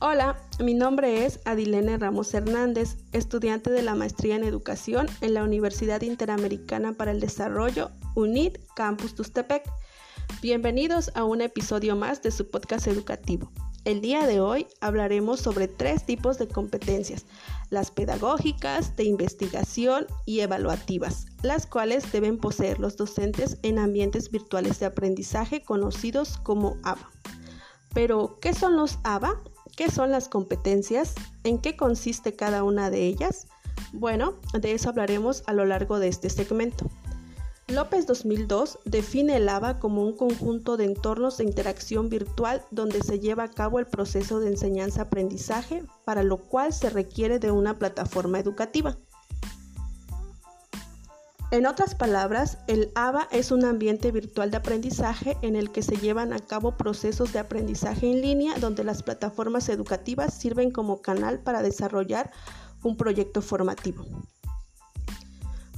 Hola, mi nombre es Adilene Ramos Hernández, estudiante de la maestría en educación en la Universidad Interamericana para el Desarrollo, UNID, Campus Tustepec. Bienvenidos a un episodio más de su podcast educativo. El día de hoy hablaremos sobre tres tipos de competencias, las pedagógicas, de investigación y evaluativas, las cuales deben poseer los docentes en ambientes virtuales de aprendizaje conocidos como ABA. Pero, ¿qué son los ABA? ¿Qué son las competencias? ¿En qué consiste cada una de ellas? Bueno, de eso hablaremos a lo largo de este segmento. López 2002 define el ABA como un conjunto de entornos de interacción virtual donde se lleva a cabo el proceso de enseñanza-aprendizaje, para lo cual se requiere de una plataforma educativa. En otras palabras, el ABA es un ambiente virtual de aprendizaje en el que se llevan a cabo procesos de aprendizaje en línea donde las plataformas educativas sirven como canal para desarrollar un proyecto formativo.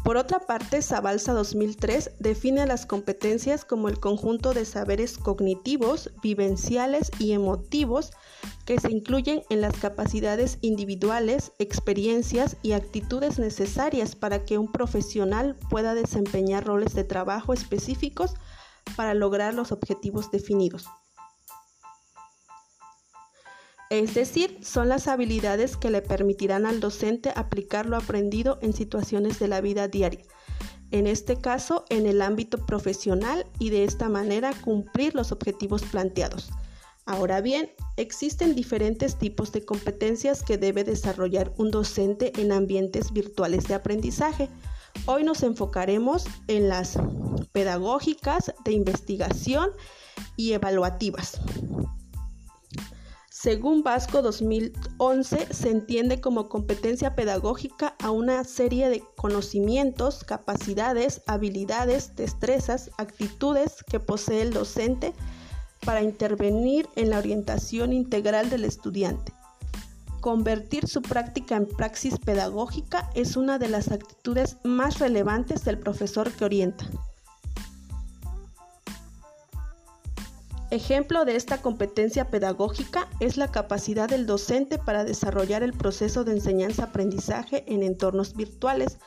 Por otra parte, Zabalza 2003 define las competencias como el conjunto de saberes cognitivos, vivenciales y emotivos que se incluyen en las capacidades individuales, experiencias y actitudes necesarias para que un profesional pueda desempeñar roles de trabajo específicos para lograr los objetivos definidos es decir, son las habilidades que le permitirán al docente aplicar lo aprendido en situaciones de la vida diaria, en este caso en el ámbito profesional y de esta manera cumplir los objetivos planteados. Ahora bien, existen diferentes tipos de competencias que debe desarrollar un docente en ambientes virtuales de aprendizaje. Hoy nos enfocaremos en las pedagógicas, de investigación y evaluativas. Según Vasco 2011, se entiende como competencia pedagógica a una serie de conocimientos, capacidades, habilidades, destrezas, actitudes que posee el docente para intervenir en la orientación integral del estudiante. Convertir su práctica en praxis pedagógica es una de las actitudes más relevantes del profesor que orienta. Ejemplo de esta competencia pedagógica es la capacidad del docente para desarrollar el proceso de enseñanza-aprendizaje en entornos virtuales,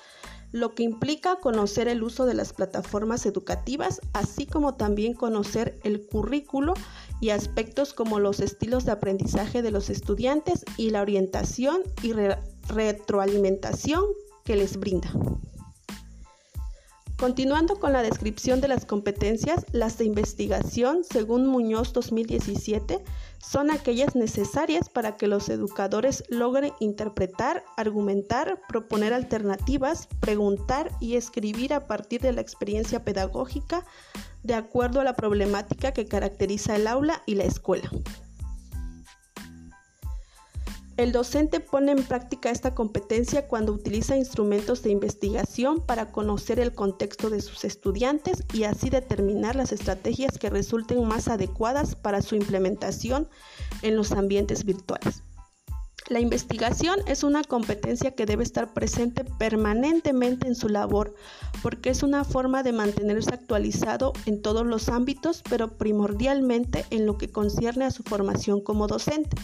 lo que implica conocer el uso de las plataformas educativas, así como también conocer el currículo y aspectos como los estilos de aprendizaje de los estudiantes y la orientación y retroalimentación que les brinda. Continuando con la descripción de las competencias, las de investigación, según Muñoz 2017, son aquellas necesarias para que los educadores logren interpretar, argumentar, proponer alternativas, preguntar y escribir a partir de la experiencia pedagógica de acuerdo a la problemática que caracteriza el aula y la escuela. El docente pone en práctica esta competencia cuando utiliza instrumentos de investigación para conocer el contexto de sus estudiantes y así determinar las estrategias que resulten más adecuadas para su implementación en los ambientes virtuales. La investigación es una competencia que debe estar presente permanentemente en su labor porque es una forma de mantenerse actualizado en todos los ámbitos, pero primordialmente en lo que concierne a su formación como docente.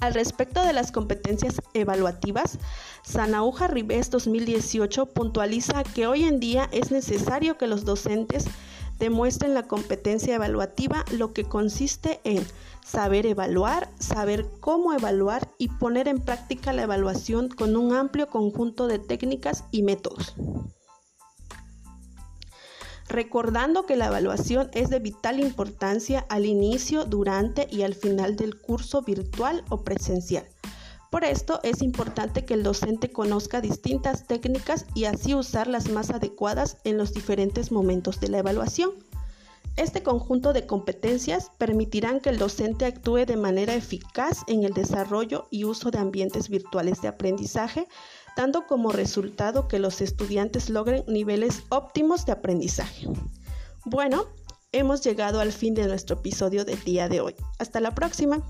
Al respecto de las competencias evaluativas, Sanauja Ribes 2018 puntualiza que hoy en día es necesario que los docentes demuestren la competencia evaluativa, lo que consiste en saber evaluar, saber cómo evaluar y poner en práctica la evaluación con un amplio conjunto de técnicas y métodos recordando que la evaluación es de vital importancia al inicio, durante y al final del curso virtual o presencial. Por esto es importante que el docente conozca distintas técnicas y así usar las más adecuadas en los diferentes momentos de la evaluación. Este conjunto de competencias permitirán que el docente actúe de manera eficaz en el desarrollo y uso de ambientes virtuales de aprendizaje dando como resultado que los estudiantes logren niveles óptimos de aprendizaje. Bueno, hemos llegado al fin de nuestro episodio del día de hoy. Hasta la próxima.